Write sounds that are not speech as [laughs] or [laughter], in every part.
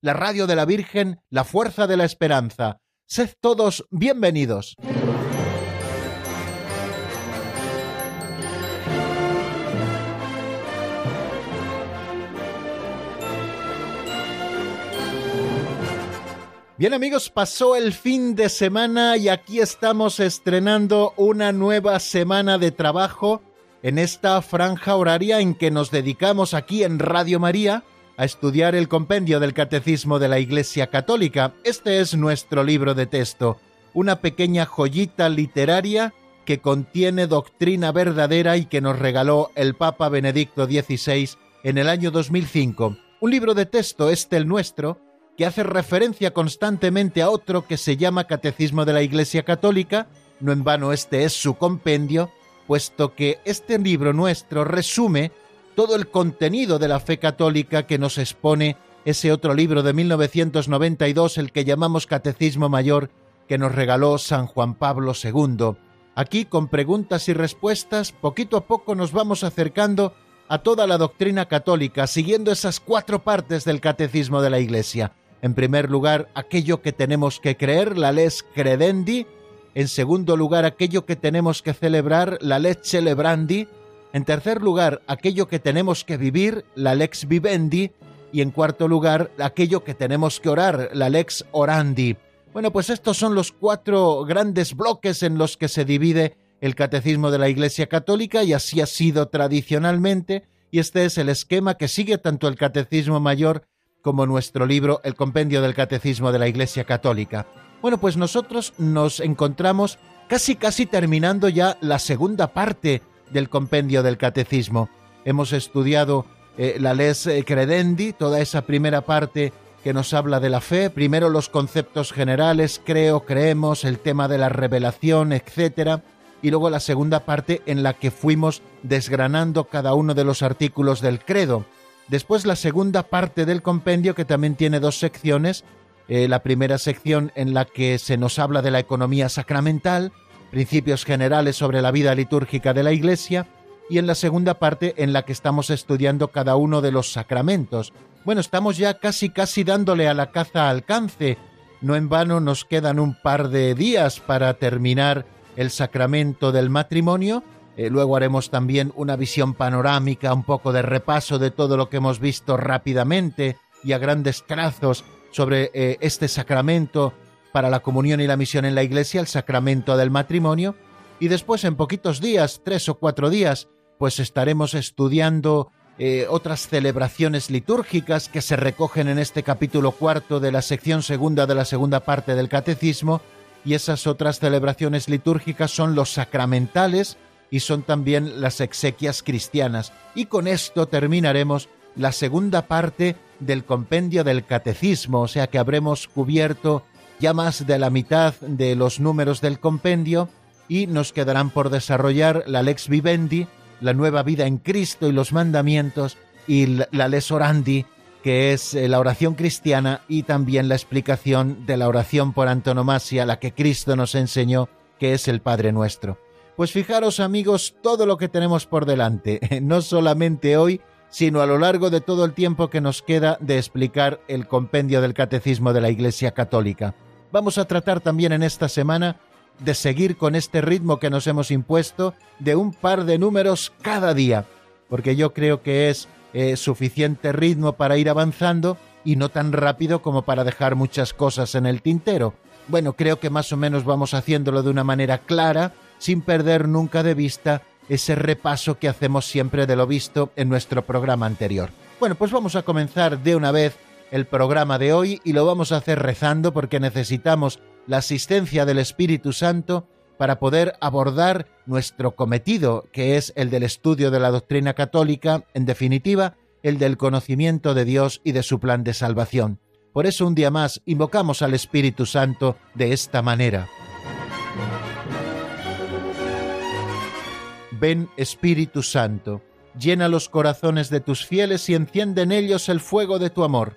la radio de la Virgen, la fuerza de la esperanza. Sed todos bienvenidos. Bien amigos, pasó el fin de semana y aquí estamos estrenando una nueva semana de trabajo en esta franja horaria en que nos dedicamos aquí en Radio María a estudiar el compendio del Catecismo de la Iglesia Católica. Este es nuestro libro de texto, una pequeña joyita literaria que contiene doctrina verdadera y que nos regaló el Papa Benedicto XVI en el año 2005. Un libro de texto, este el nuestro, que hace referencia constantemente a otro que se llama Catecismo de la Iglesia Católica, no en vano este es su compendio, puesto que este libro nuestro resume todo el contenido de la fe católica que nos expone ese otro libro de 1992, el que llamamos Catecismo Mayor, que nos regaló San Juan Pablo II. Aquí, con preguntas y respuestas, poquito a poco nos vamos acercando a toda la doctrina católica, siguiendo esas cuatro partes del Catecismo de la Iglesia. En primer lugar, aquello que tenemos que creer, la les credendi. En segundo lugar, aquello que tenemos que celebrar, la lex celebrandi. En tercer lugar, aquello que tenemos que vivir, la lex vivendi. Y en cuarto lugar, aquello que tenemos que orar, la lex orandi. Bueno, pues estos son los cuatro grandes bloques en los que se divide el catecismo de la Iglesia Católica y así ha sido tradicionalmente. Y este es el esquema que sigue tanto el catecismo mayor como nuestro libro El Compendio del Catecismo de la Iglesia Católica. Bueno, pues nosotros nos encontramos casi casi terminando ya la segunda parte del Compendio del Catecismo. Hemos estudiado eh, la Les Credendi, toda esa primera parte que nos habla de la fe, primero los conceptos generales, creo, creemos, el tema de la revelación, etcétera, y luego la segunda parte en la que fuimos desgranando cada uno de los artículos del credo. Después la segunda parte del compendio que también tiene dos secciones. Eh, la primera sección en la que se nos habla de la economía sacramental, principios generales sobre la vida litúrgica de la Iglesia, y en la segunda parte en la que estamos estudiando cada uno de los sacramentos. Bueno, estamos ya casi casi dándole a la caza alcance. No en vano nos quedan un par de días para terminar el sacramento del matrimonio eh, luego haremos también una visión panorámica, un poco de repaso de todo lo que hemos visto rápidamente y a grandes trazos sobre eh, este sacramento para la comunión y la misión en la iglesia, el sacramento del matrimonio. Y después, en poquitos días, tres o cuatro días, pues estaremos estudiando eh, otras celebraciones litúrgicas que se recogen en este capítulo cuarto de la sección segunda de la segunda parte del catecismo. Y esas otras celebraciones litúrgicas son los sacramentales, y son también las exequias cristianas. Y con esto terminaremos la segunda parte del compendio del catecismo, o sea que habremos cubierto ya más de la mitad de los números del compendio y nos quedarán por desarrollar la lex vivendi, la nueva vida en Cristo y los mandamientos, y la lex orandi, que es eh, la oración cristiana y también la explicación de la oración por antonomasia, la que Cristo nos enseñó, que es el Padre nuestro. Pues fijaros amigos todo lo que tenemos por delante, [laughs] no solamente hoy, sino a lo largo de todo el tiempo que nos queda de explicar el compendio del Catecismo de la Iglesia Católica. Vamos a tratar también en esta semana de seguir con este ritmo que nos hemos impuesto de un par de números cada día, porque yo creo que es eh, suficiente ritmo para ir avanzando y no tan rápido como para dejar muchas cosas en el tintero. Bueno, creo que más o menos vamos haciéndolo de una manera clara, sin perder nunca de vista ese repaso que hacemos siempre de lo visto en nuestro programa anterior. Bueno, pues vamos a comenzar de una vez el programa de hoy y lo vamos a hacer rezando porque necesitamos la asistencia del Espíritu Santo para poder abordar nuestro cometido, que es el del estudio de la doctrina católica, en definitiva, el del conocimiento de Dios y de su plan de salvación. Por eso un día más invocamos al Espíritu Santo de esta manera. Ven Espíritu Santo, llena los corazones de tus fieles y enciende en ellos el fuego de tu amor.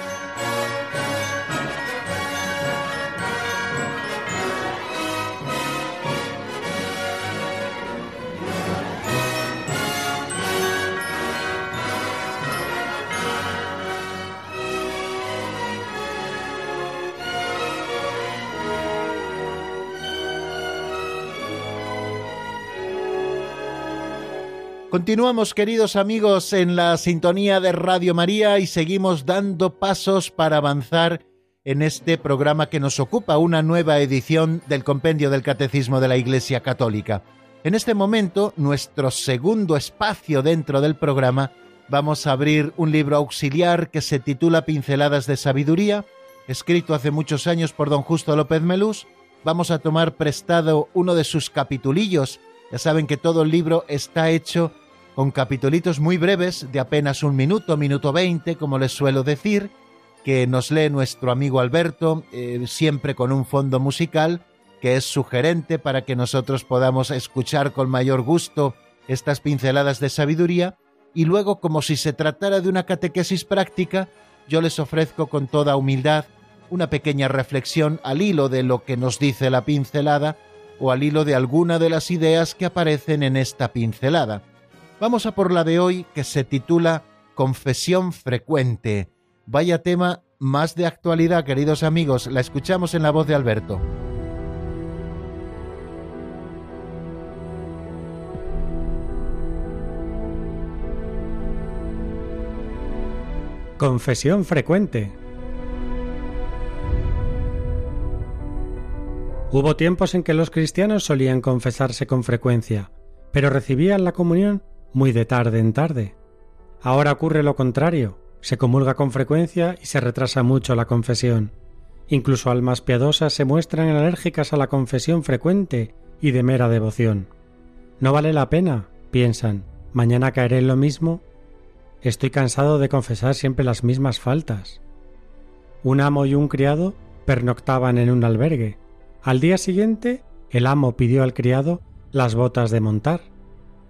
Continuamos, queridos amigos, en la sintonía de Radio María y seguimos dando pasos para avanzar en este programa que nos ocupa, una nueva edición del Compendio del Catecismo de la Iglesia Católica. En este momento, nuestro segundo espacio dentro del programa, vamos a abrir un libro auxiliar que se titula Pinceladas de Sabiduría, escrito hace muchos años por don Justo López Melús. Vamos a tomar prestado uno de sus capitulillos. Ya saben que todo el libro está hecho con capitulitos muy breves de apenas un minuto, minuto veinte, como les suelo decir, que nos lee nuestro amigo Alberto, eh, siempre con un fondo musical que es sugerente para que nosotros podamos escuchar con mayor gusto estas pinceladas de sabiduría, y luego, como si se tratara de una catequesis práctica, yo les ofrezco con toda humildad una pequeña reflexión al hilo de lo que nos dice la pincelada o al hilo de alguna de las ideas que aparecen en esta pincelada. Vamos a por la de hoy que se titula Confesión frecuente. Vaya tema más de actualidad, queridos amigos. La escuchamos en la voz de Alberto. Confesión frecuente. Hubo tiempos en que los cristianos solían confesarse con frecuencia, pero recibían la comunión muy de tarde en tarde. Ahora ocurre lo contrario, se comulga con frecuencia y se retrasa mucho la confesión. Incluso almas piadosas se muestran alérgicas a la confesión frecuente y de mera devoción. No vale la pena, piensan, mañana caeré en lo mismo. Estoy cansado de confesar siempre las mismas faltas. Un amo y un criado pernoctaban en un albergue. Al día siguiente, el amo pidió al criado las botas de montar.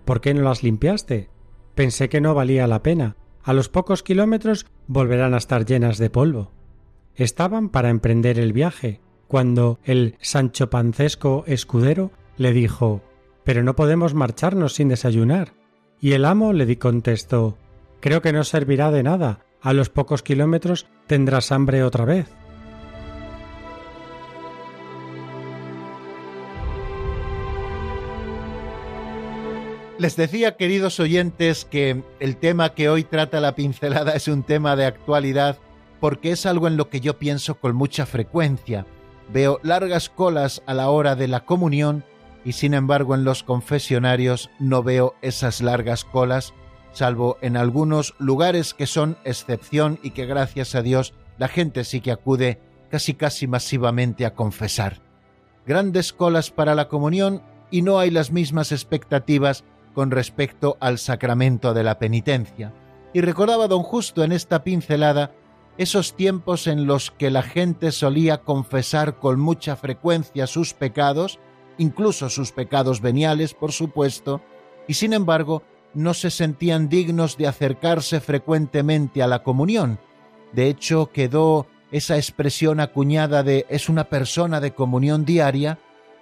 ¿Por qué no las limpiaste? Pensé que no valía la pena. A los pocos kilómetros volverán a estar llenas de polvo. Estaban para emprender el viaje, cuando el Sancho Pancesco escudero le dijo Pero no podemos marcharnos sin desayunar. Y el amo le contestó Creo que no servirá de nada. A los pocos kilómetros tendrás hambre otra vez. Les decía, queridos oyentes, que el tema que hoy trata la pincelada [laughs] es un tema de actualidad porque es algo en lo que yo pienso con mucha frecuencia. Veo largas colas a la hora de la comunión y sin embargo en los confesionarios no veo esas largas colas, salvo en algunos lugares que son excepción y que gracias a Dios la gente sí que acude casi casi masivamente a confesar. Grandes colas para la comunión y no hay las mismas expectativas con respecto al sacramento de la penitencia. Y recordaba don Justo en esta pincelada esos tiempos en los que la gente solía confesar con mucha frecuencia sus pecados, incluso sus pecados veniales, por supuesto, y sin embargo no se sentían dignos de acercarse frecuentemente a la comunión. De hecho, quedó esa expresión acuñada de es una persona de comunión diaria,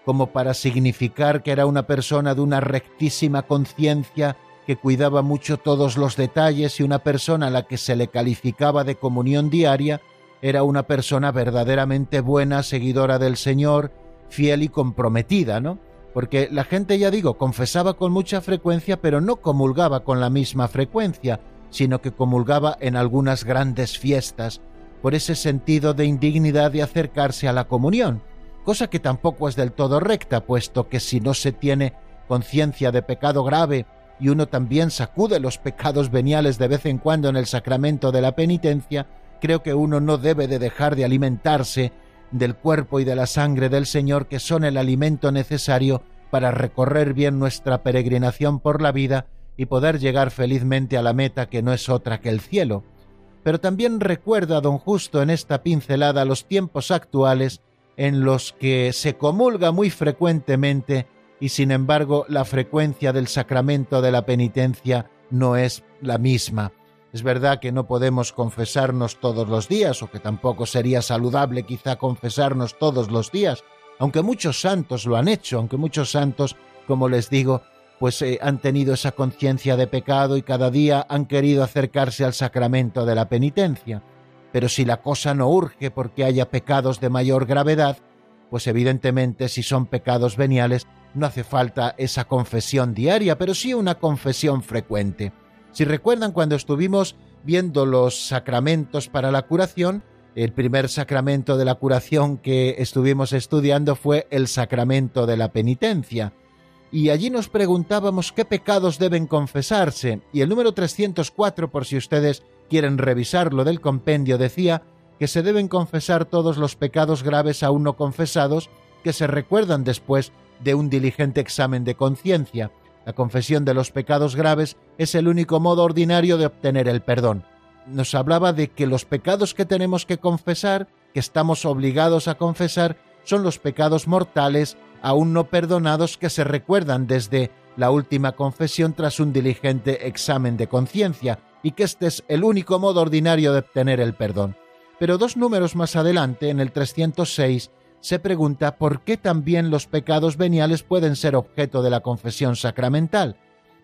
como para significar que era una persona de una rectísima conciencia que cuidaba mucho todos los detalles y una persona a la que se le calificaba de comunión diaria era una persona verdaderamente buena, seguidora del Señor, fiel y comprometida, ¿no? Porque la gente, ya digo, confesaba con mucha frecuencia, pero no comulgaba con la misma frecuencia, sino que comulgaba en algunas grandes fiestas, por ese sentido de indignidad de acercarse a la comunión cosa que tampoco es del todo recta, puesto que si no se tiene conciencia de pecado grave y uno también sacude los pecados veniales de vez en cuando en el sacramento de la penitencia, creo que uno no debe de dejar de alimentarse del cuerpo y de la sangre del Señor que son el alimento necesario para recorrer bien nuestra peregrinación por la vida y poder llegar felizmente a la meta que no es otra que el cielo. Pero también recuerda don Justo en esta pincelada los tiempos actuales en los que se comulga muy frecuentemente y sin embargo la frecuencia del sacramento de la penitencia no es la misma. Es verdad que no podemos confesarnos todos los días, o que tampoco sería saludable quizá confesarnos todos los días, aunque muchos santos lo han hecho, aunque muchos santos, como les digo, pues eh, han tenido esa conciencia de pecado y cada día han querido acercarse al sacramento de la penitencia. Pero si la cosa no urge porque haya pecados de mayor gravedad, pues evidentemente si son pecados veniales no hace falta esa confesión diaria, pero sí una confesión frecuente. Si recuerdan cuando estuvimos viendo los sacramentos para la curación, el primer sacramento de la curación que estuvimos estudiando fue el sacramento de la penitencia. Y allí nos preguntábamos qué pecados deben confesarse, y el número 304, por si ustedes quieren revisarlo del compendio, decía que se deben confesar todos los pecados graves aún no confesados que se recuerdan después de un diligente examen de conciencia. La confesión de los pecados graves es el único modo ordinario de obtener el perdón. Nos hablaba de que los pecados que tenemos que confesar, que estamos obligados a confesar, son los pecados mortales aún no perdonados que se recuerdan desde la última confesión tras un diligente examen de conciencia, y que este es el único modo ordinario de obtener el perdón. Pero dos números más adelante, en el 306, se pregunta por qué también los pecados veniales pueden ser objeto de la confesión sacramental.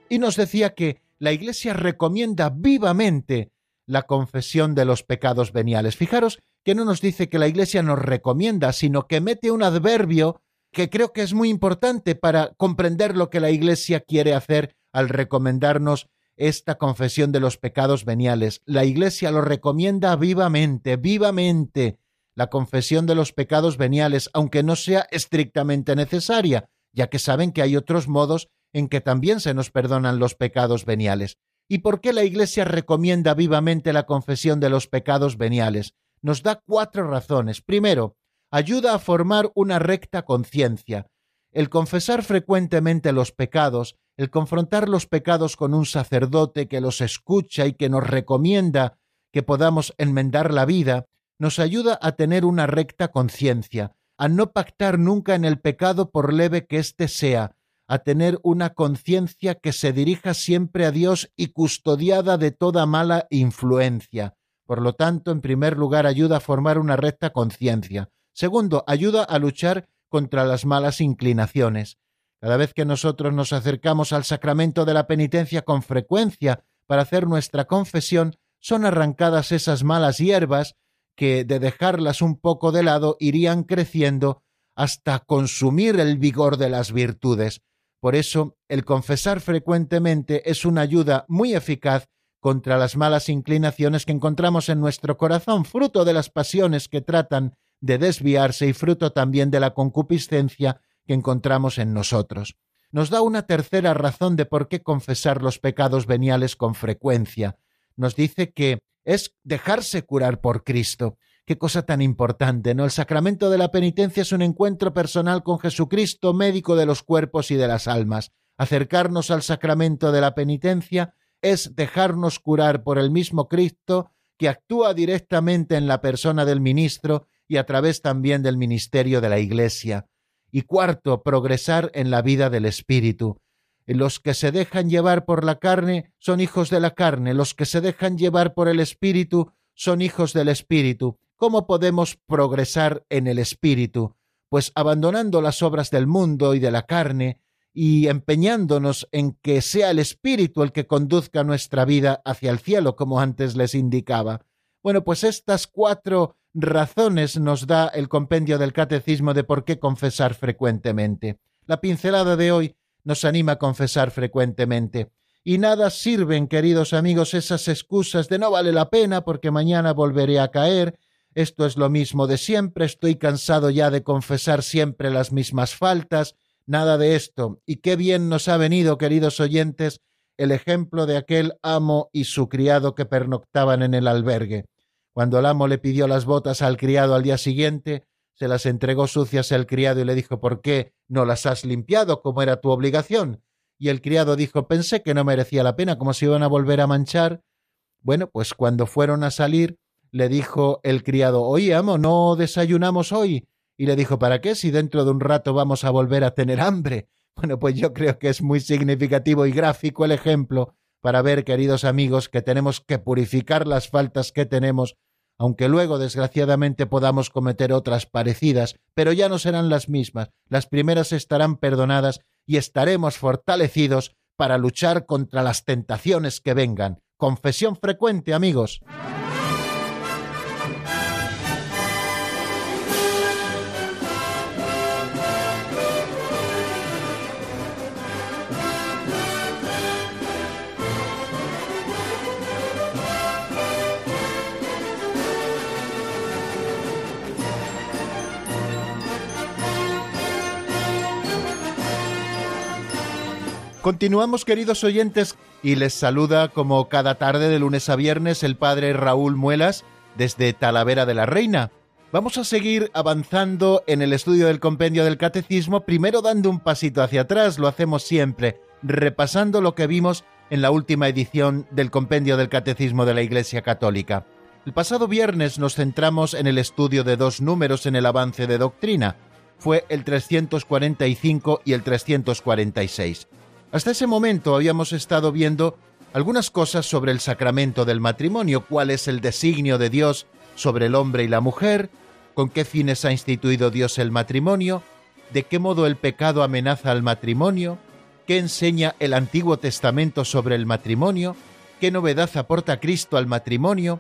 Y nos decía que la Iglesia recomienda vivamente la confesión de los pecados veniales. Fijaros que no nos dice que la Iglesia nos recomienda, sino que mete un adverbio que creo que es muy importante para comprender lo que la Iglesia quiere hacer al recomendarnos esta confesión de los pecados veniales. La Iglesia lo recomienda vivamente, vivamente la confesión de los pecados veniales, aunque no sea estrictamente necesaria, ya que saben que hay otros modos en que también se nos perdonan los pecados veniales. ¿Y por qué la Iglesia recomienda vivamente la confesión de los pecados veniales? Nos da cuatro razones. Primero, ayuda a formar una recta conciencia. El confesar frecuentemente los pecados, el confrontar los pecados con un sacerdote que los escucha y que nos recomienda que podamos enmendar la vida, nos ayuda a tener una recta conciencia, a no pactar nunca en el pecado por leve que éste sea, a tener una conciencia que se dirija siempre a Dios y custodiada de toda mala influencia. Por lo tanto, en primer lugar, ayuda a formar una recta conciencia. Segundo, ayuda a luchar contra las malas inclinaciones. Cada vez que nosotros nos acercamos al sacramento de la penitencia con frecuencia para hacer nuestra confesión, son arrancadas esas malas hierbas que de dejarlas un poco de lado irían creciendo hasta consumir el vigor de las virtudes. Por eso, el confesar frecuentemente es una ayuda muy eficaz contra las malas inclinaciones que encontramos en nuestro corazón, fruto de las pasiones que tratan de desviarse y fruto también de la concupiscencia que encontramos en nosotros. Nos da una tercera razón de por qué confesar los pecados veniales con frecuencia. Nos dice que es dejarse curar por Cristo. Qué cosa tan importante, ¿no? El sacramento de la penitencia es un encuentro personal con Jesucristo, médico de los cuerpos y de las almas. Acercarnos al sacramento de la penitencia es dejarnos curar por el mismo Cristo que actúa directamente en la persona del ministro y a través también del ministerio de la Iglesia. Y cuarto, progresar en la vida del Espíritu. Los que se dejan llevar por la carne son hijos de la carne, los que se dejan llevar por el Espíritu son hijos del Espíritu. ¿Cómo podemos progresar en el Espíritu? Pues abandonando las obras del mundo y de la carne y empeñándonos en que sea el Espíritu el que conduzca nuestra vida hacia el cielo, como antes les indicaba. Bueno, pues estas cuatro razones nos da el compendio del catecismo de por qué confesar frecuentemente. La pincelada de hoy nos anima a confesar frecuentemente. Y nada sirven, queridos amigos, esas excusas de no vale la pena porque mañana volveré a caer, esto es lo mismo de siempre, estoy cansado ya de confesar siempre las mismas faltas, nada de esto. Y qué bien nos ha venido, queridos oyentes, el ejemplo de aquel amo y su criado que pernoctaban en el albergue. Cuando el amo le pidió las botas al criado al día siguiente, se las entregó sucias al criado y le dijo ¿Por qué no las has limpiado como era tu obligación? Y el criado dijo Pensé que no merecía la pena, como si iban a volver a manchar. Bueno, pues cuando fueron a salir, le dijo el criado Oye, amo, ¿no desayunamos hoy? Y le dijo ¿Para qué si dentro de un rato vamos a volver a tener hambre? [laughs] Bueno, pues yo creo que es muy significativo y gráfico el ejemplo para ver, queridos amigos, que tenemos que purificar las faltas que tenemos, aunque luego, desgraciadamente, podamos cometer otras parecidas, pero ya no serán las mismas. Las primeras estarán perdonadas y estaremos fortalecidos para luchar contra las tentaciones que vengan. Confesión frecuente, amigos. Continuamos, queridos oyentes, y les saluda como cada tarde de lunes a viernes el padre Raúl Muelas desde Talavera de la Reina. Vamos a seguir avanzando en el estudio del compendio del catecismo, primero dando un pasito hacia atrás, lo hacemos siempre, repasando lo que vimos en la última edición del compendio del catecismo de la Iglesia Católica. El pasado viernes nos centramos en el estudio de dos números en el avance de doctrina. Fue el 345 y el 346. Hasta ese momento habíamos estado viendo algunas cosas sobre el sacramento del matrimonio, cuál es el designio de Dios sobre el hombre y la mujer, con qué fines ha instituido Dios el matrimonio, de qué modo el pecado amenaza al matrimonio, qué enseña el Antiguo Testamento sobre el matrimonio, qué novedad aporta Cristo al matrimonio.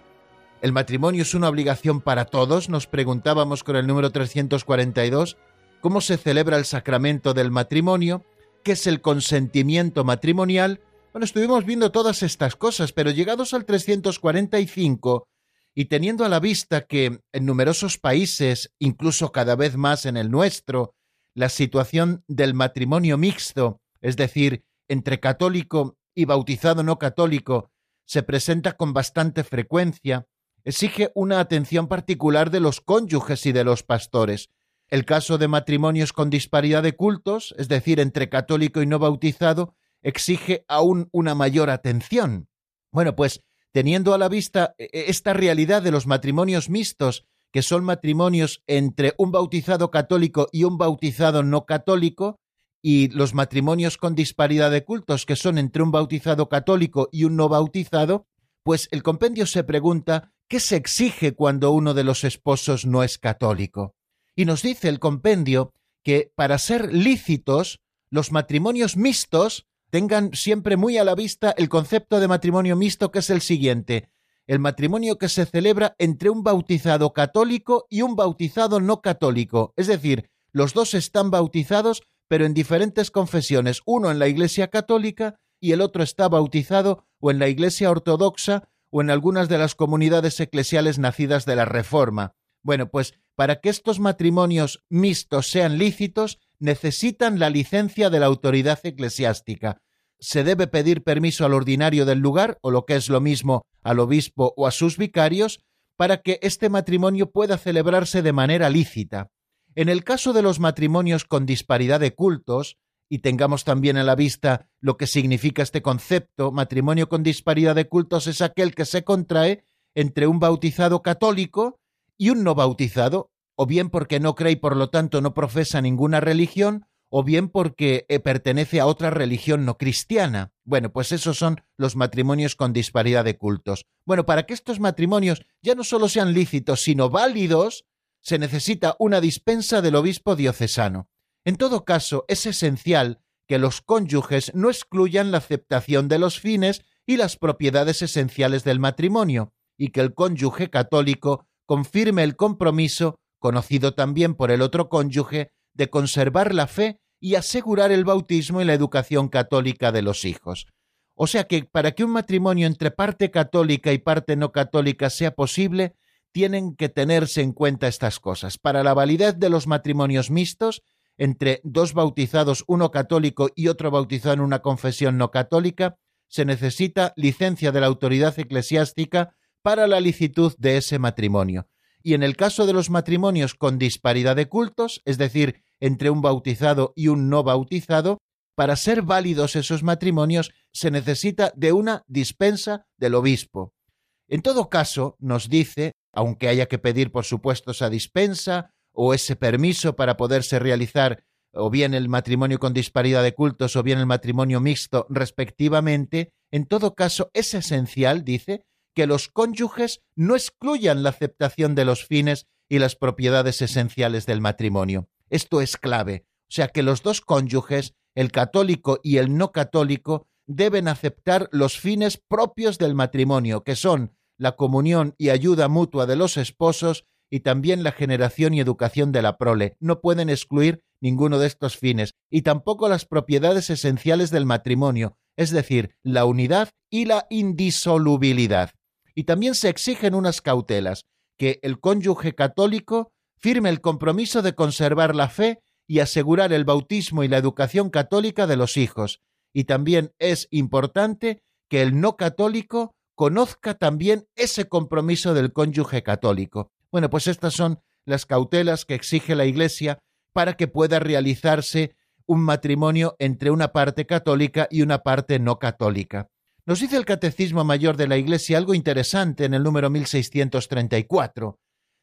¿El matrimonio es una obligación para todos? Nos preguntábamos con el número 342. ¿Cómo se celebra el sacramento del matrimonio? Qué es el consentimiento matrimonial, bueno, estuvimos viendo todas estas cosas, pero llegados al 345 y teniendo a la vista que en numerosos países, incluso cada vez más en el nuestro, la situación del matrimonio mixto, es decir, entre católico y bautizado no católico, se presenta con bastante frecuencia, exige una atención particular de los cónyuges y de los pastores. El caso de matrimonios con disparidad de cultos, es decir, entre católico y no bautizado, exige aún una mayor atención. Bueno, pues teniendo a la vista e, e, esta realidad de los matrimonios mixtos, que son matrimonios entre un bautizado católico y un bautizado no católico, y los matrimonios con disparidad de cultos, que son entre un bautizado católico y un no bautizado, pues el compendio se pregunta ¿qué se exige cuando uno de los esposos no es católico? Y nos dice el compendio que para ser lícitos, los matrimonios mixtos tengan siempre muy a la vista el concepto de matrimonio mixto que es el siguiente, el matrimonio que se celebra entre un bautizado católico y un bautizado no católico, es decir, los dos están bautizados pero en diferentes confesiones, uno en la Iglesia católica y el otro está bautizado o en la Iglesia ortodoxa o en algunas de las comunidades eclesiales nacidas de la Reforma. Bueno, pues para que estos matrimonios mixtos sean lícitos, necesitan la licencia de la autoridad eclesiástica. Se debe pedir permiso al ordinario del lugar, o lo que es lo mismo, al obispo o a sus vicarios, para que este matrimonio pueda celebrarse de manera lícita. En el caso de los matrimonios con disparidad de cultos, y tengamos también a la vista lo que significa este concepto, matrimonio con disparidad de cultos es aquel que se contrae entre un bautizado católico y un no bautizado, o bien porque no cree y por lo tanto no profesa ninguna religión, o bien porque eh, pertenece a otra religión no cristiana. Bueno, pues esos son los matrimonios con disparidad de cultos. Bueno, para que estos matrimonios ya no solo sean lícitos, sino válidos, se necesita una dispensa del obispo diocesano. En todo caso, es esencial que los cónyuges no excluyan la aceptación de los fines y las propiedades esenciales del matrimonio, y que el cónyuge católico confirme el compromiso, conocido también por el otro cónyuge, de conservar la fe y asegurar el bautismo y la educación católica de los hijos. O sea que para que un matrimonio entre parte católica y parte no católica sea posible, tienen que tenerse en cuenta estas cosas. Para la validez de los matrimonios mixtos, entre dos bautizados, uno católico y otro bautizado en una confesión no católica, se necesita licencia de la autoridad eclesiástica para la licitud de ese matrimonio. Y en el caso de los matrimonios con disparidad de cultos, es decir, entre un bautizado y un no bautizado, para ser válidos esos matrimonios se necesita de una dispensa del obispo. En todo caso, nos dice, aunque haya que pedir por supuesto esa dispensa o ese permiso para poderse realizar o bien el matrimonio con disparidad de cultos o bien el matrimonio mixto respectivamente, en todo caso es esencial, dice, que los cónyuges no excluyan la aceptación de los fines y las propiedades esenciales del matrimonio. Esto es clave, o sea que los dos cónyuges, el católico y el no católico, deben aceptar los fines propios del matrimonio, que son la comunión y ayuda mutua de los esposos y también la generación y educación de la prole. No pueden excluir ninguno de estos fines y tampoco las propiedades esenciales del matrimonio, es decir, la unidad y la indisolubilidad. Y también se exigen unas cautelas, que el cónyuge católico firme el compromiso de conservar la fe y asegurar el bautismo y la educación católica de los hijos. Y también es importante que el no católico conozca también ese compromiso del cónyuge católico. Bueno, pues estas son las cautelas que exige la Iglesia para que pueda realizarse un matrimonio entre una parte católica y una parte no católica. Nos dice el Catecismo Mayor de la Iglesia algo interesante en el número 1634.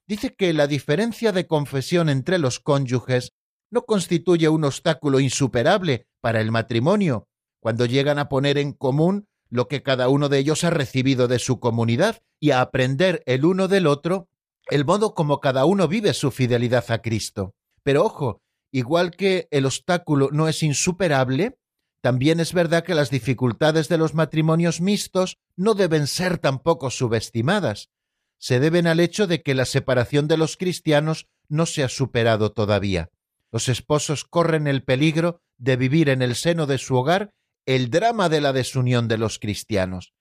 Dice que la diferencia de confesión entre los cónyuges no constituye un obstáculo insuperable para el matrimonio, cuando llegan a poner en común lo que cada uno de ellos ha recibido de su comunidad y a aprender el uno del otro el modo como cada uno vive su fidelidad a Cristo. Pero ojo, igual que el obstáculo no es insuperable, también es verdad que las dificultades de los matrimonios mixtos no deben ser tampoco subestimadas. Se deben al hecho de que la separación de los cristianos no se ha superado todavía. Los esposos corren el peligro de vivir en el seno de su hogar el drama de la desunión de los cristianos.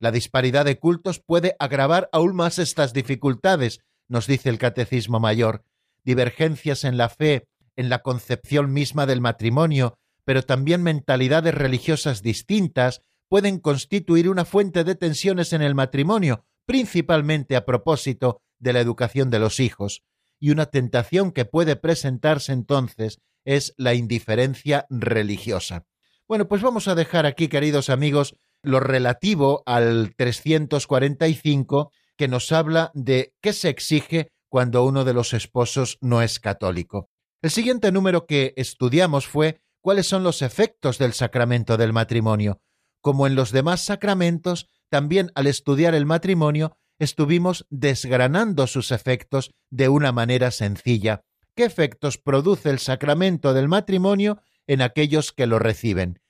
La disparidad de cultos puede agravar aún más estas dificultades, nos dice el Catecismo Mayor, divergencias en la fe, en la concepción misma del matrimonio, pero también mentalidades religiosas distintas pueden constituir una fuente de tensiones en el matrimonio, principalmente a propósito de la educación de los hijos. Y una tentación que puede presentarse entonces es la indiferencia religiosa. Bueno, pues vamos a dejar aquí, queridos amigos, lo relativo al 345, que nos habla de qué se exige cuando uno de los esposos no es católico. El siguiente número que estudiamos fue cuáles son los efectos del sacramento del matrimonio. Como en los demás sacramentos, también al estudiar el matrimonio estuvimos desgranando sus efectos de una manera sencilla. ¿Qué efectos produce el sacramento del matrimonio en aquellos que lo reciben.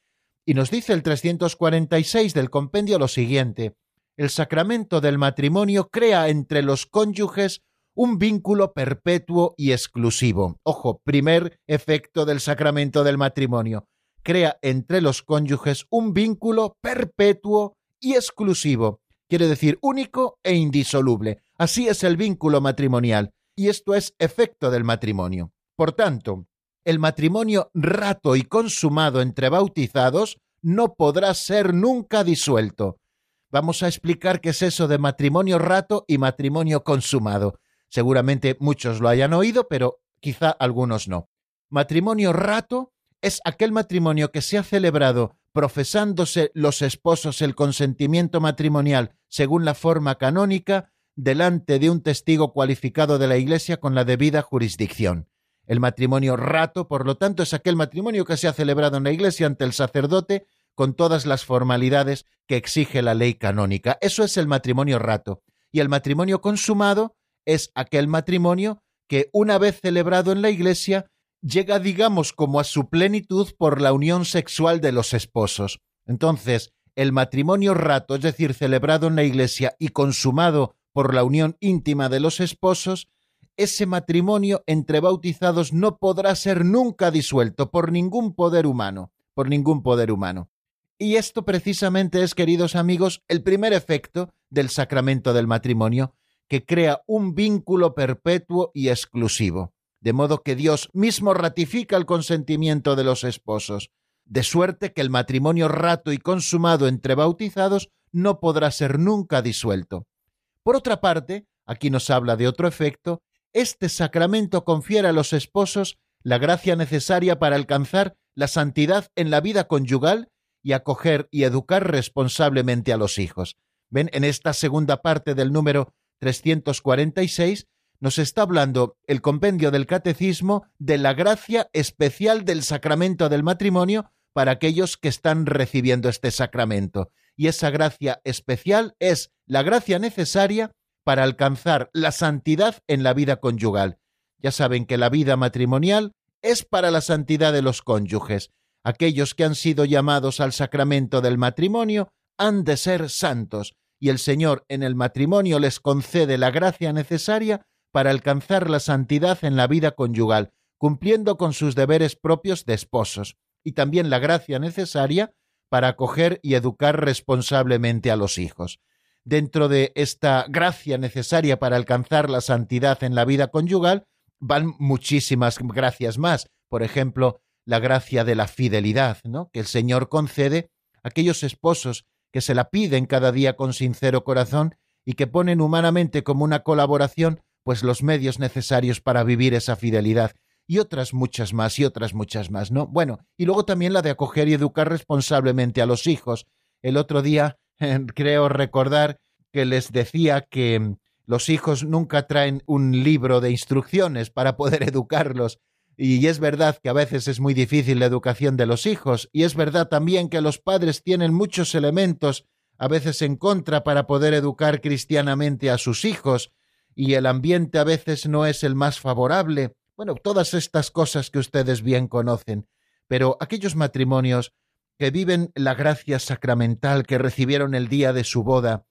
Y nos dice el 346 del compendio lo siguiente, el sacramento del matrimonio crea entre los cónyuges un vínculo perpetuo y exclusivo. Ojo, primer efecto del sacramento del matrimonio. Crea entre los cónyuges un vínculo perpetuo y exclusivo. Quiere decir único e indisoluble. Así es el vínculo matrimonial. Y esto es efecto del matrimonio. Por tanto, el matrimonio rato y consumado entre bautizados no podrá ser nunca disuelto. Vamos a explicar qué es eso de matrimonio rato y matrimonio consumado. Seguramente muchos lo hayan oído, pero quizá algunos no. Matrimonio rato es aquel matrimonio que se ha celebrado profesándose los esposos el consentimiento matrimonial según la forma canónica delante de un testigo cualificado de la Iglesia con la debida jurisdicción. El matrimonio rato, por lo tanto, es aquel matrimonio que se ha celebrado en la iglesia ante el sacerdote con todas las formalidades que exige la ley canónica. Eso es el matrimonio rato. Y el matrimonio consumado es aquel matrimonio que, una vez celebrado en la iglesia, llega, digamos, como a su plenitud por la unión sexual de los esposos. Entonces, el matrimonio rato, es decir, celebrado en la iglesia y consumado por la unión íntima de los esposos, ese matrimonio entre bautizados no podrá ser nunca disuelto por ningún poder humano, por ningún poder humano. Y esto precisamente es, queridos amigos, el primer efecto del sacramento del matrimonio, que crea un vínculo perpetuo y exclusivo, de modo que Dios mismo ratifica el consentimiento de los esposos. de suerte que el matrimonio rato y consumado entre bautizados no podrá ser nunca disuelto. Por otra parte, aquí nos habla de otro efecto, este sacramento confiere a los esposos la gracia necesaria para alcanzar la santidad en la vida conyugal y acoger y educar responsablemente a los hijos. Ven, en esta segunda parte del número 346 nos está hablando el compendio del catecismo de la gracia especial del sacramento del matrimonio para aquellos que están recibiendo este sacramento. Y esa gracia especial es la gracia necesaria para alcanzar la santidad en la vida conyugal. Ya saben que la vida matrimonial es para la santidad de los cónyuges. Aquellos que han sido llamados al sacramento del matrimonio han de ser santos, y el Señor en el matrimonio les concede la gracia necesaria para alcanzar la santidad en la vida conyugal, cumpliendo con sus deberes propios de esposos, y también la gracia necesaria para acoger y educar responsablemente a los hijos. Dentro de esta gracia necesaria para alcanzar la santidad en la vida conyugal, van muchísimas gracias más. Por ejemplo, la gracia de la fidelidad, ¿no? que el Señor concede a aquellos esposos que se la piden cada día con sincero corazón y que ponen humanamente como una colaboración pues los medios necesarios para vivir esa fidelidad y otras muchas más y otras muchas más, ¿no? Bueno, y luego también la de acoger y educar responsablemente a los hijos. El otro día [laughs] creo recordar que les decía que los hijos nunca traen un libro de instrucciones para poder [laughs] educarlos. Y es verdad que a veces es muy difícil la educación de los hijos, y es verdad también que los padres tienen muchos elementos a veces en contra para poder educar cristianamente a sus hijos, y el ambiente a veces no es el más favorable. Bueno, todas estas cosas que ustedes bien conocen, pero aquellos matrimonios que viven la gracia sacramental que recibieron el día de su boda,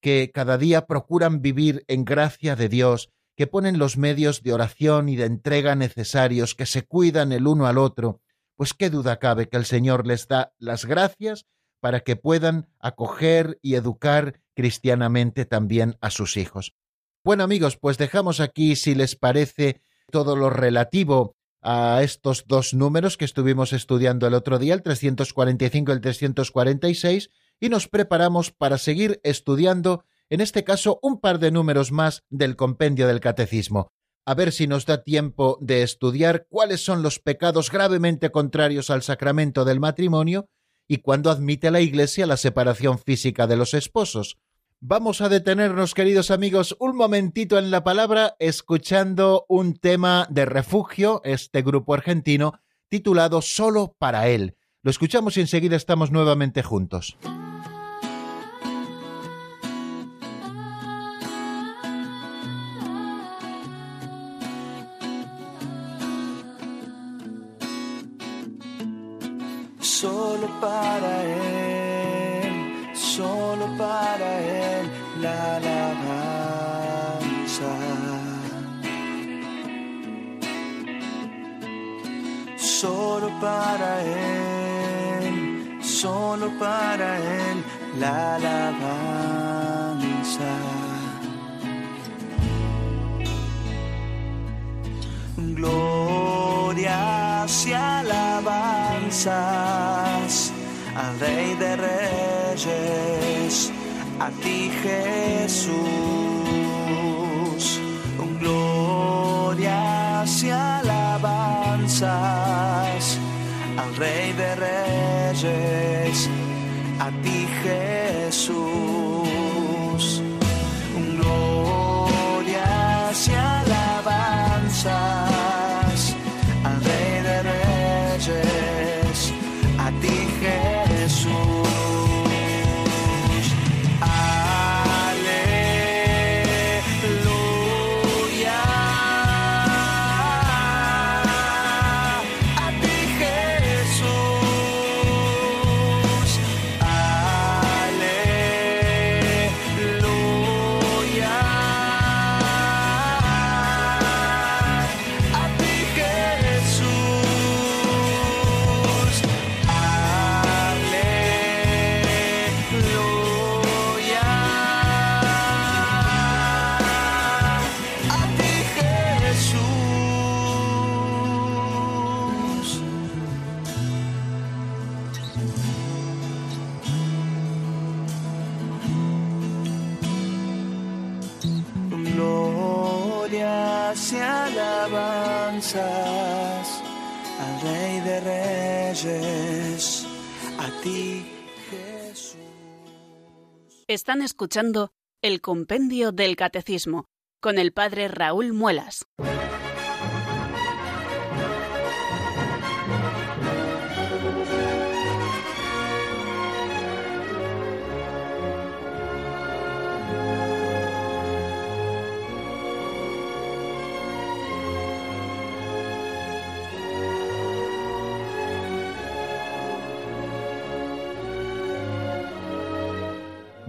que cada día procuran vivir en gracia de Dios, que ponen los medios de oración y de entrega necesarios, que se cuidan el uno al otro, pues qué duda cabe que el Señor les da las gracias para que puedan acoger y educar cristianamente también a sus hijos. Bueno amigos, pues dejamos aquí, si les parece, todo lo relativo a estos dos números que estuvimos estudiando el otro día, el 345 y el 346, y nos preparamos para seguir estudiando, en este caso, un par de números más del compendio del catecismo, a ver si nos da tiempo de estudiar cuáles son los pecados gravemente contrarios al sacramento del matrimonio y cuándo admite la Iglesia la separación física de los esposos. Vamos a detenernos, queridos amigos, un momentito en la palabra escuchando un tema de refugio, este grupo argentino, titulado Solo para él. Lo escuchamos y enseguida estamos nuevamente juntos. Para él, solo para él la alabanza. Solo para Él, solo para Él, la alabanza. Glorias y alabanzas al Rey de Reyes a ti Jesús, glorias y alabanzas al Rey de Reyes, alabanzas al Rey de Reyes, a ti Jesús. Están escuchando el Compendio del Catecismo con el Padre Raúl Muelas.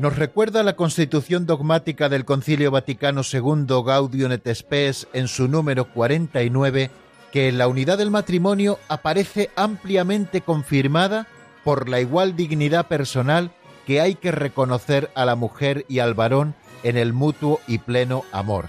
Nos recuerda la constitución dogmática del Concilio Vaticano II Gaudium et Spes en su número 49 que la unidad del matrimonio aparece ampliamente confirmada por la igual dignidad personal que hay que reconocer a la mujer y al varón en el mutuo y pleno amor.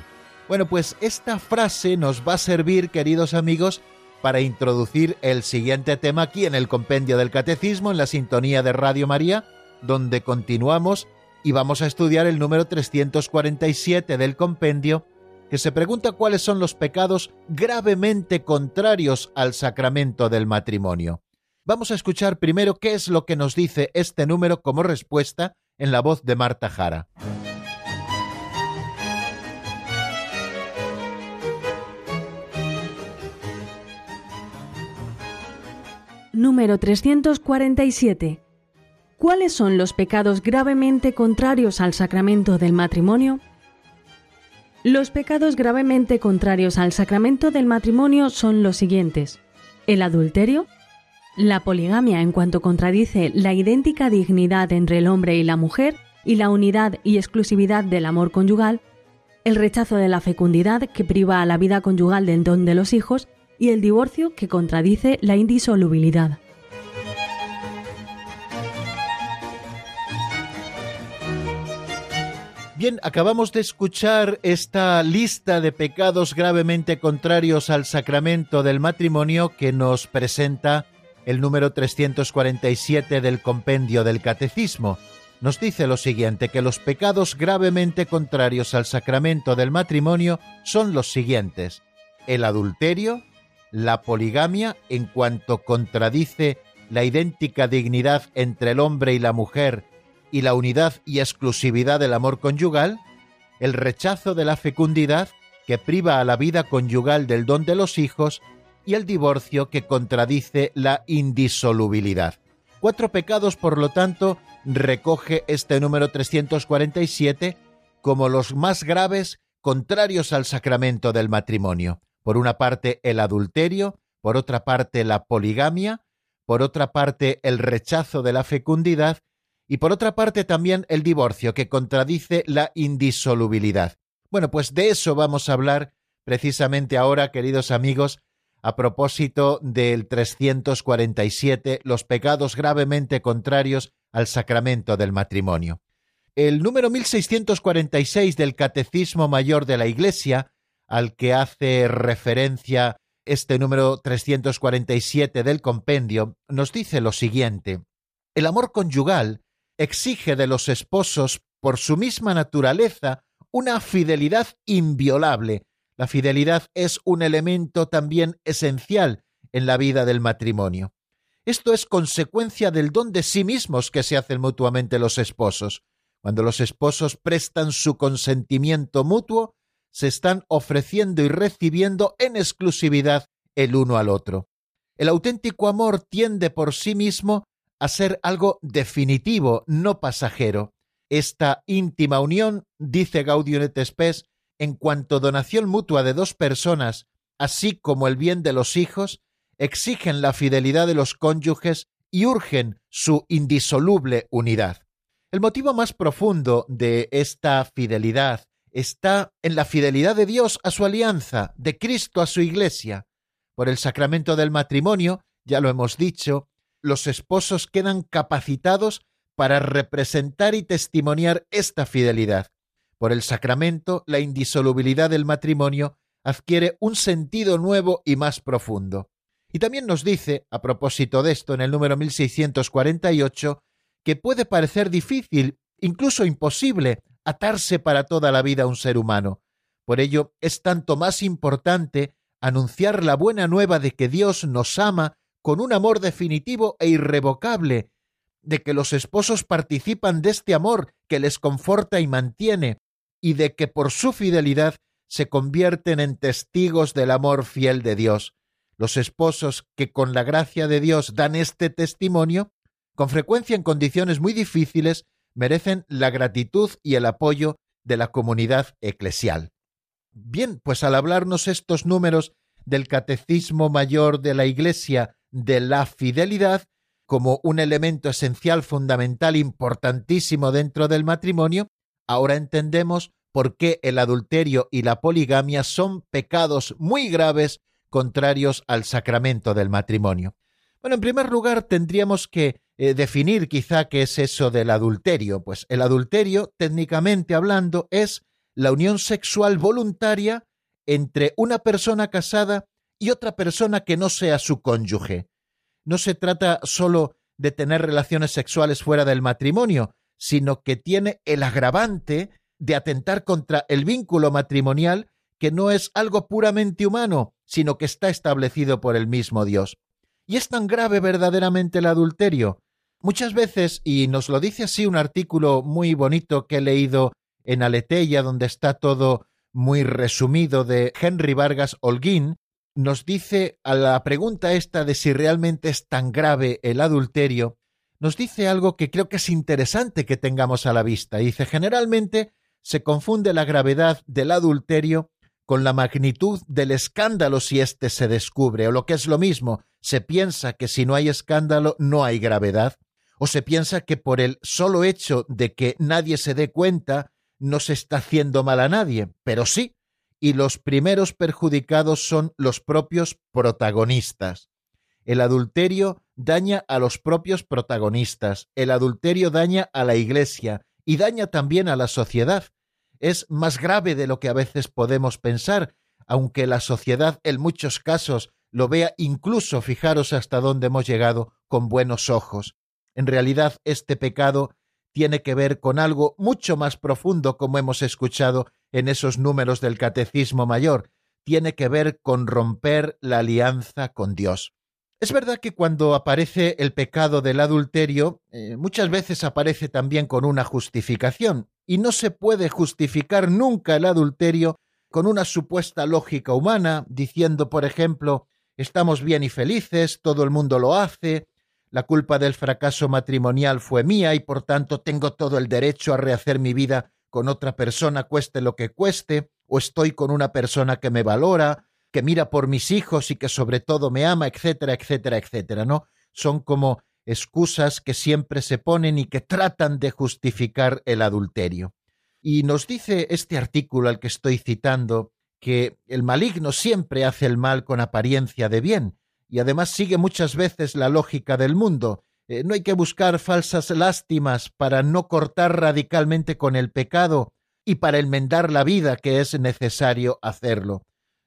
Bueno, pues esta frase nos va a servir, queridos amigos, para introducir el siguiente tema aquí en el compendio del Catecismo, en la sintonía de Radio María, donde continuamos y vamos a estudiar el número 347 del compendio, que se pregunta cuáles son los pecados gravemente contrarios al sacramento del matrimonio. Vamos a escuchar primero qué es lo que nos dice este número como respuesta en la voz de Marta Jara. Número 347. ¿Cuáles son los pecados gravemente contrarios al sacramento del matrimonio? Los pecados gravemente contrarios al sacramento del matrimonio son los siguientes. El adulterio, la poligamia en cuanto contradice la idéntica dignidad entre el hombre y la mujer y la unidad y exclusividad del amor conyugal, el rechazo de la fecundidad que priva a la vida conyugal del don de los hijos y el divorcio que contradice la indisolubilidad. Bien, acabamos de escuchar esta lista de pecados gravemente contrarios al sacramento del matrimonio que nos presenta el número 347 del compendio del Catecismo. Nos dice lo siguiente, que los pecados gravemente contrarios al sacramento del matrimonio son los siguientes. El adulterio, la poligamia en cuanto contradice la idéntica dignidad entre el hombre y la mujer y la unidad y exclusividad del amor conyugal, el rechazo de la fecundidad que priva a la vida conyugal del don de los hijos y el divorcio que contradice la indisolubilidad. Cuatro pecados, por lo tanto, recoge este número 347 como los más graves contrarios al sacramento del matrimonio. Por una parte, el adulterio, por otra parte, la poligamia, por otra parte, el rechazo de la fecundidad y por otra parte también el divorcio, que contradice la indisolubilidad. Bueno, pues de eso vamos a hablar precisamente ahora, queridos amigos, a propósito del 347, los pecados gravemente contrarios al sacramento del matrimonio. El número 1646 del Catecismo Mayor de la Iglesia, al que hace referencia este número 347 del compendio, nos dice lo siguiente. El amor conyugal exige de los esposos, por su misma naturaleza, una fidelidad inviolable. La fidelidad es un elemento también esencial en la vida del matrimonio. Esto es consecuencia del don de sí mismos que se hacen mutuamente los esposos. Cuando los esposos prestan su consentimiento mutuo, se están ofreciendo y recibiendo en exclusividad el uno al otro. El auténtico amor tiende por sí mismo ser algo definitivo, no pasajero. Esta íntima unión, dice Gaudium et en cuanto donación mutua de dos personas, así como el bien de los hijos, exigen la fidelidad de los cónyuges y urgen su indisoluble unidad. El motivo más profundo de esta fidelidad está en la fidelidad de Dios a su alianza, de Cristo a su iglesia. Por el sacramento del matrimonio, ya lo hemos dicho, los esposos quedan capacitados para representar y testimoniar esta fidelidad. Por el sacramento, la indisolubilidad del matrimonio adquiere un sentido nuevo y más profundo. Y también nos dice, a propósito de esto, en el número 1648, que puede parecer difícil, incluso imposible, atarse para toda la vida a un ser humano. Por ello es tanto más importante anunciar la buena nueva de que Dios nos ama con un amor definitivo e irrevocable, de que los esposos participan de este amor que les conforta y mantiene, y de que por su fidelidad se convierten en testigos del amor fiel de Dios. Los esposos que con la gracia de Dios dan este testimonio, con frecuencia en condiciones muy difíciles, merecen la gratitud y el apoyo de la comunidad eclesial. Bien, pues al hablarnos estos números del Catecismo Mayor de la Iglesia de la fidelidad como un elemento esencial, fundamental, importantísimo dentro del matrimonio, ahora entendemos por qué el adulterio y la poligamia son pecados muy graves contrarios al sacramento del matrimonio. Bueno, en primer lugar tendríamos que eh, definir quizá qué es eso del adulterio. Pues el adulterio, técnicamente hablando, es la unión sexual voluntaria entre una persona casada y otra persona que no sea su cónyuge. No se trata solo de tener relaciones sexuales fuera del matrimonio, sino que tiene el agravante de atentar contra el vínculo matrimonial que no es algo puramente humano, sino que está establecido por el mismo Dios. Y es tan grave verdaderamente el adulterio. Muchas veces, y nos lo dice así un artículo muy bonito que he leído en Aleteia, donde está todo muy resumido de Henry Vargas Holguín, nos dice a la pregunta esta de si realmente es tan grave el adulterio, nos dice algo que creo que es interesante que tengamos a la vista. Dice, generalmente se confunde la gravedad del adulterio con la magnitud del escándalo si éste se descubre, o lo que es lo mismo, se piensa que si no hay escándalo no hay gravedad, o se piensa que por el solo hecho de que nadie se dé cuenta no se está haciendo mal a nadie, pero sí, y los primeros perjudicados son los propios protagonistas. El adulterio daña a los propios protagonistas, el adulterio daña a la Iglesia y daña también a la sociedad. Es más grave de lo que a veces podemos pensar, aunque la sociedad en muchos casos lo vea incluso, fijaros hasta dónde hemos llegado, con buenos ojos. En realidad este pecado tiene que ver con algo mucho más profundo, como hemos escuchado en esos números del Catecismo Mayor, tiene que ver con romper la alianza con Dios. Es verdad que cuando aparece el pecado del adulterio, eh, muchas veces aparece también con una justificación, y no se puede justificar nunca el adulterio con una supuesta lógica humana, diciendo, por ejemplo, estamos bien y felices, todo el mundo lo hace, la culpa del fracaso matrimonial fue mía y por tanto tengo todo el derecho a rehacer mi vida con otra persona, cueste lo que cueste, o estoy con una persona que me valora, que mira por mis hijos y que sobre todo me ama, etcétera, etcétera, etcétera, ¿no? Son como excusas que siempre se ponen y que tratan de justificar el adulterio. Y nos dice este artículo al que estoy citando que el maligno siempre hace el mal con apariencia de bien, y además sigue muchas veces la lógica del mundo. Eh, no hay que buscar falsas lástimas para no cortar radicalmente con el pecado y para enmendar la vida que es necesario hacerlo.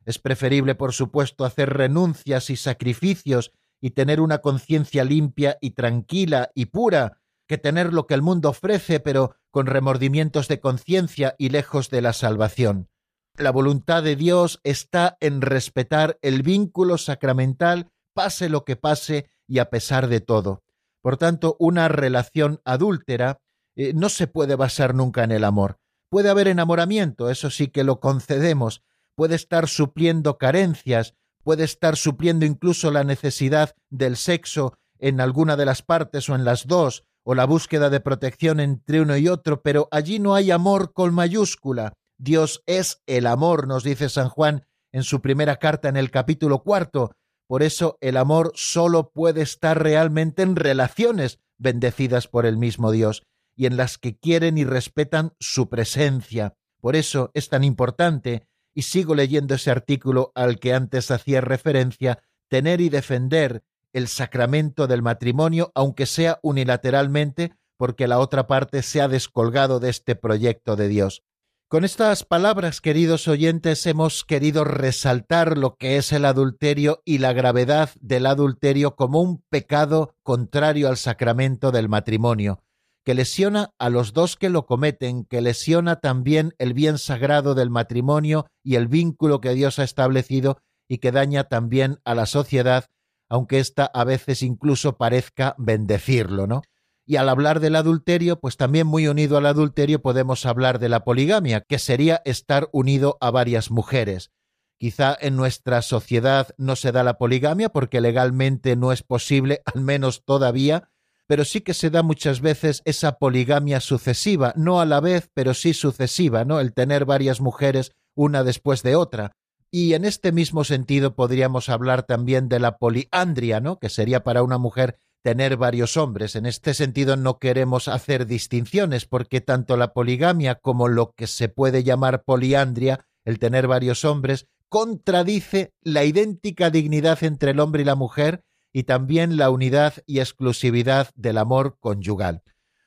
Es preferible, por supuesto, hacer renuncias y sacrificios y tener una conciencia limpia y tranquila y pura, que tener lo que el mundo ofrece, pero con remordimientos de conciencia y lejos de la salvación. La voluntad de Dios está en respetar el vínculo sacramental pase lo que pase y a pesar de todo. Por tanto, una relación adúltera eh, no se puede basar nunca en el amor. Puede haber enamoramiento, eso sí que lo concedemos, puede estar supliendo carencias, puede estar supliendo incluso la necesidad del sexo en alguna de las partes o en las dos, o la búsqueda de protección entre uno y otro, pero allí no hay amor con mayúscula. Dios es el amor, nos dice San Juan en su primera carta en el capítulo cuarto, por eso el amor solo puede estar realmente en relaciones bendecidas por el mismo Dios y en las que quieren y respetan su presencia. Por eso es tan importante, y sigo leyendo ese artículo al que antes hacía referencia, tener y defender el sacramento del matrimonio, aunque sea unilateralmente, porque la otra parte se ha descolgado de este proyecto de Dios. Con estas palabras, queridos oyentes, hemos querido resaltar lo que es el adulterio y la gravedad del adulterio como un pecado contrario al sacramento del matrimonio, que lesiona a los dos que lo cometen, que lesiona también el bien sagrado del matrimonio y el vínculo que Dios ha establecido y que daña también a la sociedad, aunque ésta a veces incluso parezca bendecirlo, ¿no? Y al hablar del adulterio, pues también muy unido al adulterio podemos hablar de la poligamia, que sería estar unido a varias mujeres. Quizá en nuestra sociedad no se da la poligamia porque legalmente no es posible, [laughs] al menos todavía, pero sí que se da muchas veces esa poligamia sucesiva, no a la vez, pero sí sucesiva, ¿no? El tener varias mujeres una después de otra. Y en este mismo sentido podríamos hablar también de la poliandria, ¿no? Que sería para una mujer tener varios hombres. En este sentido no queremos hacer distinciones porque tanto la poligamia como lo que se puede llamar poliandria, el tener varios hombres, contradice la idéntica dignidad entre el hombre y la mujer y también la unidad y exclusividad del amor conyugal.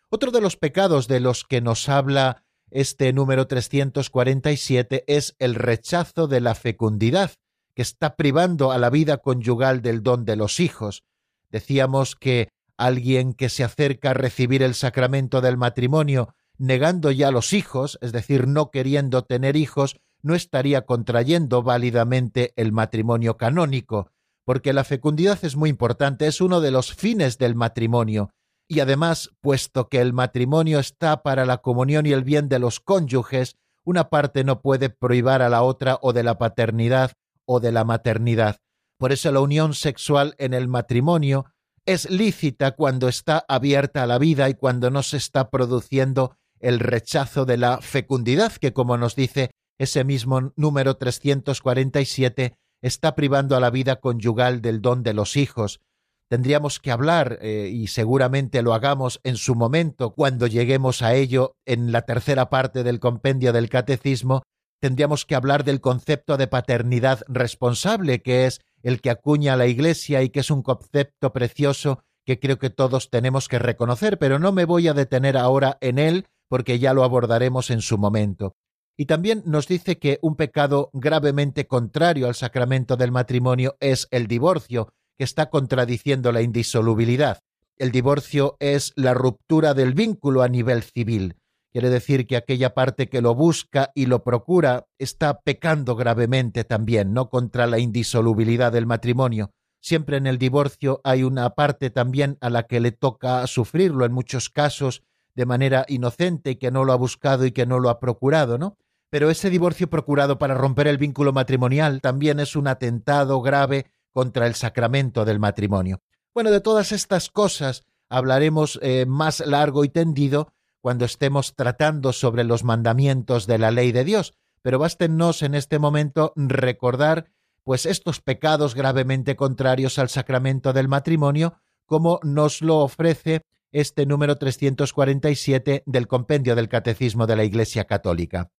Otro de los pecados de los que nos habla este número 347 es el rechazo de la fecundidad, que está privando a la vida conyugal del don de los hijos. Decíamos que alguien que se acerca a recibir el sacramento del matrimonio negando ya los hijos, es decir, no queriendo tener hijos, no estaría contrayendo válidamente el matrimonio canónico, porque la fecundidad es muy importante, es uno de los fines del matrimonio, y además, puesto que el matrimonio está para la comunión y el bien de los cónyuges, una parte no puede prohibir a la otra o de la paternidad o de la maternidad. Por eso la unión sexual en el matrimonio es lícita cuando está abierta a la vida y cuando no se está produciendo el rechazo de la fecundidad, que como nos dice ese mismo número 347, está privando a la vida conyugal del don de los hijos. Tendríamos que hablar, eh, y seguramente lo hagamos en su momento, cuando lleguemos a ello en la tercera parte del compendio del catecismo, tendríamos que hablar del concepto de paternidad responsable, que es el que acuña la Iglesia y que es un concepto precioso que creo que todos tenemos que reconocer, pero no me voy a detener ahora en él porque ya lo abordaremos en su momento. Y también nos dice que un pecado gravemente contrario al sacramento del matrimonio es el divorcio, que está contradiciendo la indisolubilidad. El divorcio es la ruptura del vínculo a nivel civil. Quiere decir que aquella parte que lo busca y lo procura está pecando gravemente también, no contra la indisolubilidad del matrimonio. Siempre en el divorcio hay una parte también a la que le toca sufrirlo en muchos casos de manera inocente que no lo ha buscado y que no lo ha procurado, ¿no? pero ese divorcio procurado para romper el vínculo matrimonial también es un atentado grave contra el sacramento del matrimonio. Bueno, de todas estas cosas hablaremos eh, más largo y tendido cuando estemos tratando sobre los mandamientos de la ley de Dios, pero bástenos en este momento recordar pues estos pecados gravemente contrarios al sacramento del matrimonio, como nos lo ofrece este número 347 del compendio del Catecismo de la Iglesia Católica.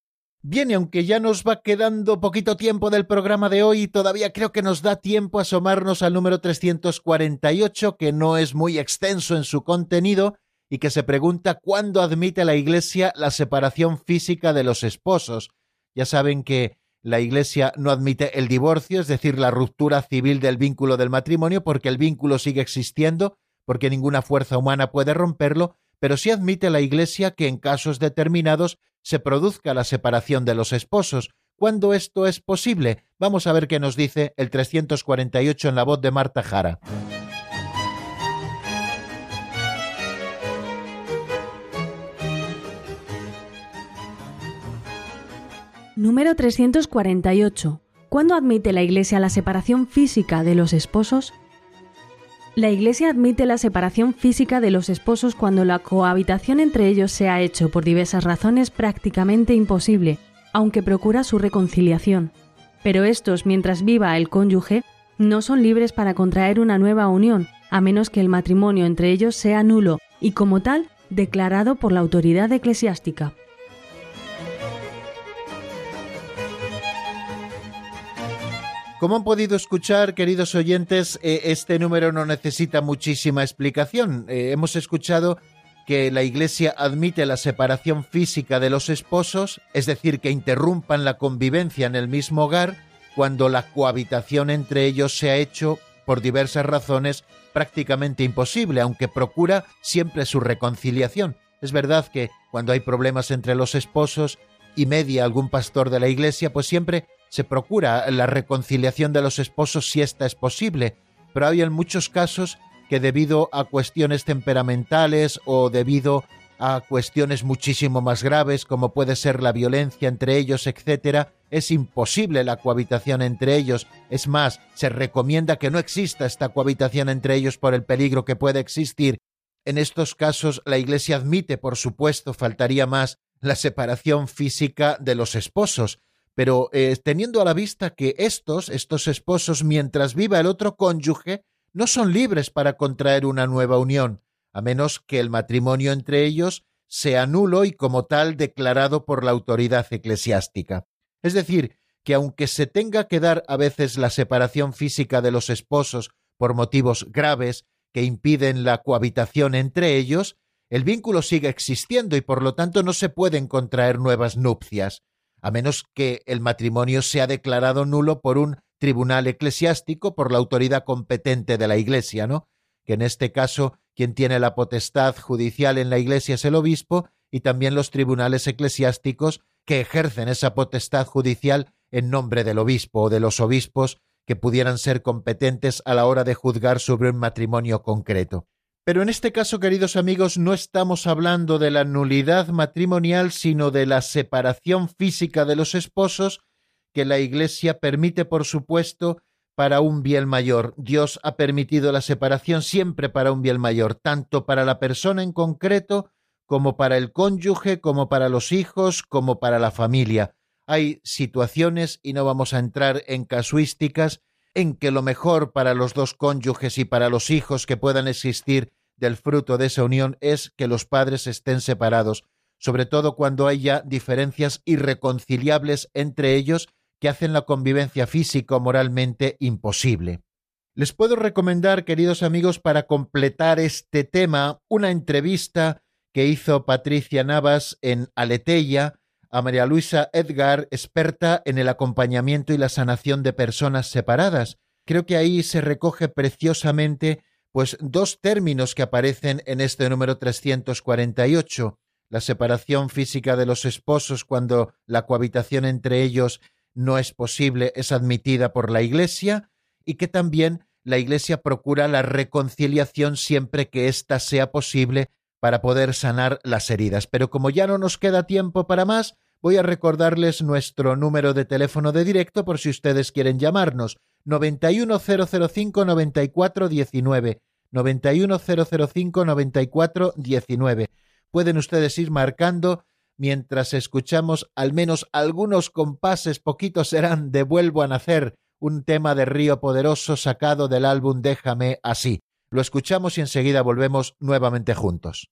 Bien, y aunque ya nos va quedando poquito tiempo del programa de hoy, todavía creo que nos da tiempo a asomarnos al número 348, que no es muy extenso en su contenido y que se pregunta cuándo admite la Iglesia la separación física de los esposos. Ya saben que la Iglesia no admite el divorcio, es decir, la ruptura civil del vínculo del matrimonio, porque el vínculo sigue existiendo, porque ninguna fuerza humana puede romperlo, pero sí admite la Iglesia que en casos determinados se produzca la separación de los esposos. ¿Cuándo esto es posible? Vamos a ver qué nos dice el 348 en la voz de Marta Jara. Número 348. ¿Cuándo admite la Iglesia la separación física de los esposos? La Iglesia admite la separación física de los esposos cuando la cohabitación entre ellos se ha hecho por diversas razones prácticamente imposible, aunque procura su reconciliación. Pero estos, mientras viva el cónyuge, no son libres para contraer una nueva unión, a menos que el matrimonio entre ellos sea nulo y como tal declarado por la autoridad eclesiástica. Como han podido escuchar, queridos oyentes, eh, este número no necesita muchísima explicación. Eh, hemos escuchado que la Iglesia admite la separación física de los esposos, es decir, que interrumpan la convivencia en el mismo hogar cuando la cohabitación entre ellos se ha hecho, por diversas razones, prácticamente imposible, aunque procura siempre su reconciliación. Es verdad que cuando hay problemas entre los esposos y media algún pastor de la iglesia, pues siempre se procura la reconciliación de los esposos si ésta es posible, pero hay en muchos casos que debido a cuestiones temperamentales o debido a cuestiones muchísimo más graves como puede ser la violencia entre ellos, etcétera, es imposible la cohabitación entre ellos. Es más, se recomienda que no exista esta cohabitación entre ellos por el peligro que puede existir. En estos casos la Iglesia admite, por supuesto, faltaría más, la separación física de los esposos, pero eh, teniendo a la vista que estos, estos esposos, mientras viva el otro cónyuge, no son libres para contraer una nueva unión, a menos que el matrimonio entre ellos sea nulo y como tal declarado por la autoridad eclesiástica. Es decir, que aunque se tenga que dar a veces la separación física de los esposos por motivos graves que impiden la cohabitación entre ellos, el vínculo sigue existiendo y por lo tanto no se pueden contraer nuevas nupcias, a menos que el matrimonio sea declarado nulo por un tribunal eclesiástico, por la autoridad competente de la Iglesia, ¿no? Que en este caso quien tiene la potestad judicial en la Iglesia es el obispo y también los tribunales eclesiásticos que ejercen esa potestad judicial en nombre del obispo o de los obispos que pudieran ser competentes a la hora de juzgar sobre un matrimonio concreto. Pero en este caso, queridos amigos, no estamos hablando de la nulidad matrimonial, sino de la separación física de los esposos que la Iglesia permite, por supuesto, para un bien mayor. Dios ha permitido la separación siempre para un bien mayor, tanto para la persona en concreto, como para el cónyuge, como para los hijos, como para la familia. Hay situaciones, y no vamos a entrar en casuísticas, en que lo mejor para los dos cónyuges y para los hijos que puedan existir del fruto de esa unión es que los padres estén separados, sobre todo cuando haya diferencias irreconciliables entre ellos que hacen la convivencia física o moralmente imposible. Les puedo recomendar, queridos amigos, para completar este tema, una entrevista que hizo Patricia Navas en Aleteia a María Luisa Edgar, experta en el acompañamiento y la sanación de personas separadas. Creo que ahí se recoge preciosamente pues dos términos que aparecen en este número 348, la separación física de los esposos cuando la cohabitación entre ellos no es posible, es admitida por la Iglesia, y que también la Iglesia procura la reconciliación siempre que ésta sea posible para poder sanar las heridas. Pero como ya no nos queda tiempo para más, voy a recordarles nuestro número de teléfono de directo por si ustedes quieren llamarnos. 91005 9419 91005 9419. Pueden ustedes ir marcando mientras escuchamos al menos algunos compases, poquitos serán, de Vuelvo a Nacer, un tema de Río Poderoso sacado del álbum Déjame así. Lo escuchamos y enseguida volvemos nuevamente juntos.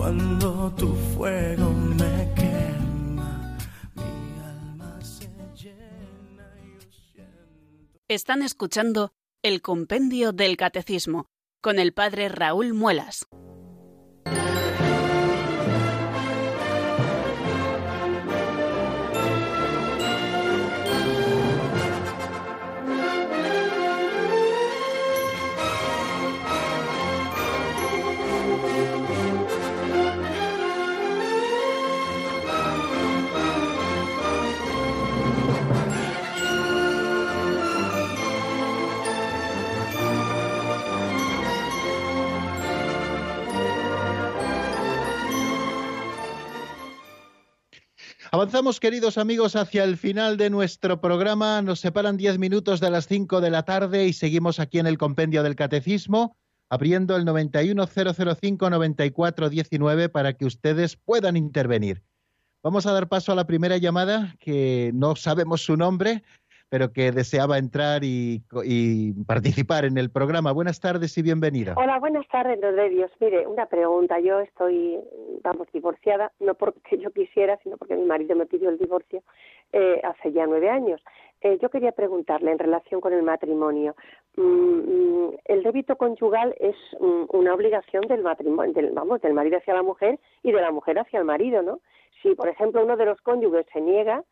Cuando tu fuego me quema, mi alma se llena. Yo siento... Están escuchando el Compendio del Catecismo con el Padre Raúl Muelas. Avanzamos, queridos amigos, hacia el final de nuestro programa. Nos separan diez minutos de las cinco de la tarde y seguimos aquí en el Compendio del Catecismo, abriendo el 910059419 para que ustedes puedan intervenir. Vamos a dar paso a la primera llamada, que no sabemos su nombre, pero que deseaba entrar y, participar en el programa. Buenas tardes y bienvenida. Hola, buenas tardes, don Dios. Mire, una pregunta. Yo estoy, vamos, divorciada, no porque yo quisiera, sino porque mi marido me pidió el divorcio eh, hace ya nueve años. Eh, yo quería preguntarle en relación con el matrimonio. Mm, mm, el débito conyugal es mm, una obligación del matrimonio, del, vamos, del marido hacia la mujer y de la mujer hacia el marido, ¿no? Si, por ejemplo, uno de los cónyuges se niega,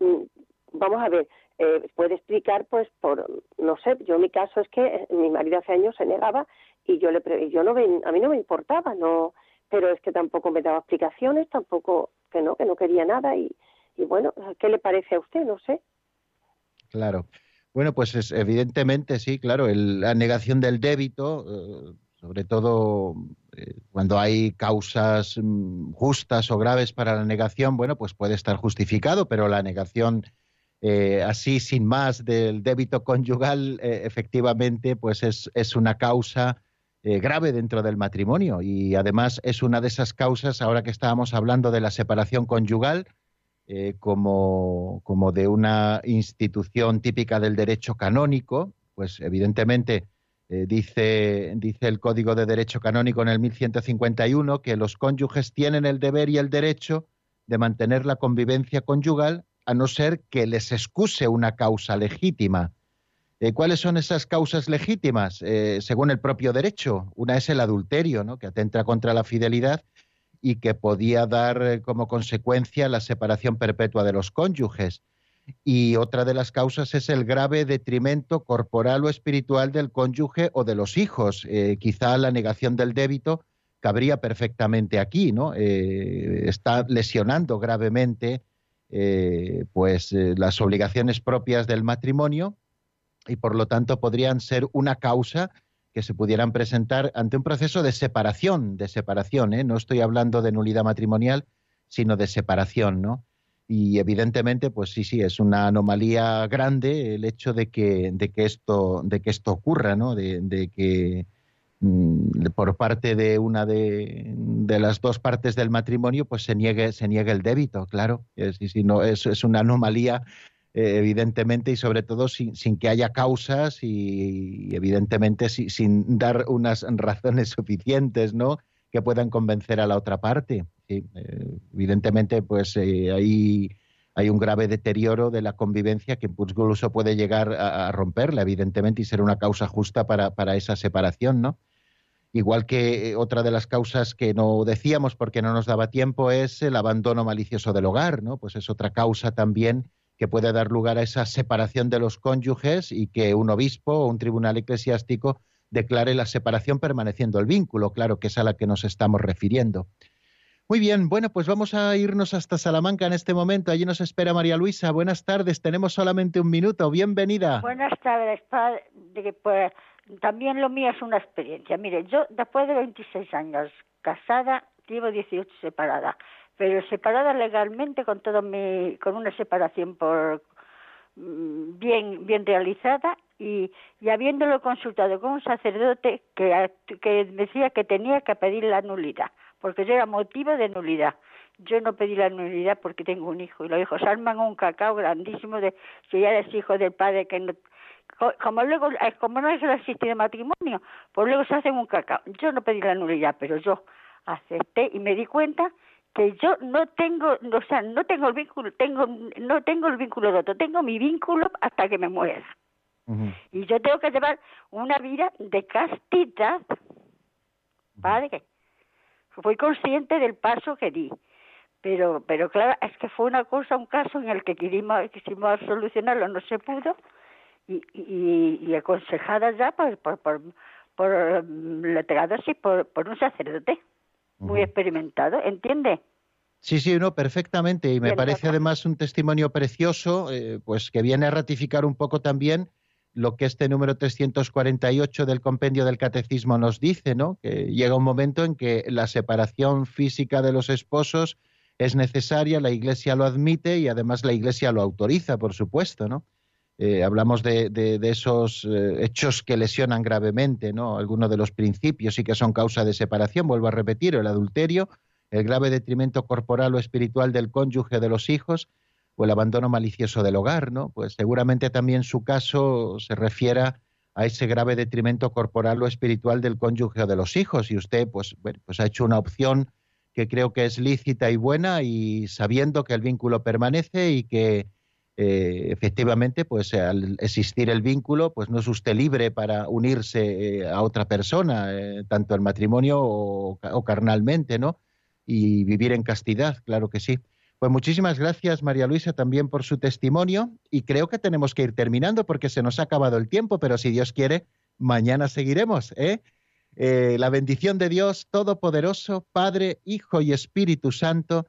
mm, vamos a ver, eh, puede explicar, pues, por, no sé, yo mi caso es que eh, mi marido hace años se negaba y yo le, yo no, a mí no me importaba, no, pero es que tampoco me daba explicaciones, tampoco, que no, que no quería nada y, y bueno, ¿qué le parece a usted? No sé. Claro. Bueno, pues es, evidentemente sí, claro, la negación del débito, eh, sobre todo eh, cuando hay causas mm, justas o graves para la negación, bueno, pues puede estar justificado, pero la negación eh, así sin más del débito conyugal, eh, efectivamente, pues es, es una causa grave dentro del matrimonio. Y además es una de esas causas, ahora que estábamos hablando de la separación conyugal, como, como de una institución típica del derecho canónico, pues evidentemente eh, dice, dice el Código de Derecho Canónico en el 1151 que los cónyuges tienen el deber y el derecho de mantener la convivencia conyugal a no ser que les excuse una causa legítima. Eh, ¿Cuáles son esas causas legítimas? Eh, según el propio derecho, una es el adulterio, ¿no? que atenta contra la fidelidad y que podía dar como consecuencia la separación perpetua de los cónyuges y otra de las causas es el grave detrimento corporal o espiritual del cónyuge o de los hijos. Eh, quizá la negación del débito cabría perfectamente aquí, ¿no? Eh, está lesionando gravemente eh, pues las obligaciones propias del matrimonio y por lo tanto podrían ser una causa que se pudieran presentar ante un proceso de separación, de separación, no estoy hablando de nulidad matrimonial, sino de separación, ¿no? y evidentemente pues sí sí es una anomalía grande el hecho de que de que esto de que esto ocurra no de, que por parte de una de, las dos partes del matrimonio pues se niegue se niegue el débito claro. Es, no es, es una anomalía eh, evidentemente y sobre todo sin, que haya causas y, evidentemente sin dar unas razones [laughs] suficientes no que puedan convencer a la otra parte. Eh, evidentemente, pues eh, hay, hay un grave deterioro de la convivencia que incluso puede llegar a, romperla, evidentemente, y ser una causa justa para esa separación, ¿no? Igual que eh, otra de las causas que no decíamos porque no nos daba tiempo es el abandono malicioso del hogar, ¿no? Pues es otra causa también que puede dar lugar a esa separación de los cónyuges y que un obispo o un tribunal eclesiástico declare la separación permaneciendo el vínculo, claro que es a la que nos estamos refiriendo. Muy bien, bueno, pues vamos a irnos hasta Salamanca en este momento. Allí nos espera María Luisa. Buenas tardes, tenemos solamente un minuto. Bienvenida. Buenas tardes, padre. También lo mío es una experiencia. Mire, yo después de 26 años casada, llevo 18 separada, pero separada legalmente con todo mi, con una separación por mm, bien, bien realizada y, y habiéndolo consultado con un sacerdote que, decía que tenía que pedir la nulidad porque yo era motivo de nulidad. Yo no pedí la nulidad porque tengo un hijo y los hijos arman un cacao grandísimo de si ya eres hijo del padre que no como luego eh, como no es el matrimonio, pues luego se hacen un cacao. Yo no pedí la nulidad, pero yo acepté y me di cuenta que yo no tengo, o sea, no tengo el vínculo, tengo no tengo el vínculo roto, tengo mi vínculo hasta que me muera. Y yo tengo que llevar una vida de castidad, padre fui consciente del paso que di. Pero, pero claro, es que fue una cosa, un caso en el que quisimos, quisimos solucionarlo, no se pudo, y, y, y aconsejada ya por, por, por, por así, por, por un sacerdote muy experimentado, ¿entiende? Sí, sí, no, perfectamente. Y me parece además un testimonio precioso, eh, pues que viene a ratificar un poco también lo que este número 348 del compendio del catecismo nos dice, ¿no? Que llega un momento en que la separación física de los esposos es necesaria, la Iglesia lo admite y además la Iglesia lo autoriza, por supuesto, ¿no? Eh, hablamos de, esos eh, hechos que lesionan gravemente, ¿no? Algunos de los principios y que son causa de separación, vuelvo a repetir, el adulterio, el grave detrimento corporal o espiritual del cónyuge de los hijos o el abandono malicioso del hogar, ¿no? Pues seguramente también su caso se refiera a ese grave detrimento corporal o espiritual del cónyuge o de los hijos y usted pues, pues ha hecho una opción que creo que es lícita y buena y sabiendo que el vínculo permanece y que eh, efectivamente pues al existir el vínculo pues no es usted libre para unirse eh, a otra persona eh, tanto en matrimonio o, carnalmente no y vivir en castidad claro que sí pues muchísimas gracias María Luisa también por su testimonio y creo que tenemos que ir terminando porque se nos ha acabado el tiempo pero si Dios quiere mañana seguiremos ¿eh? Eh, la bendición de Dios Todopoderoso, Padre, Hijo y Espíritu Santo,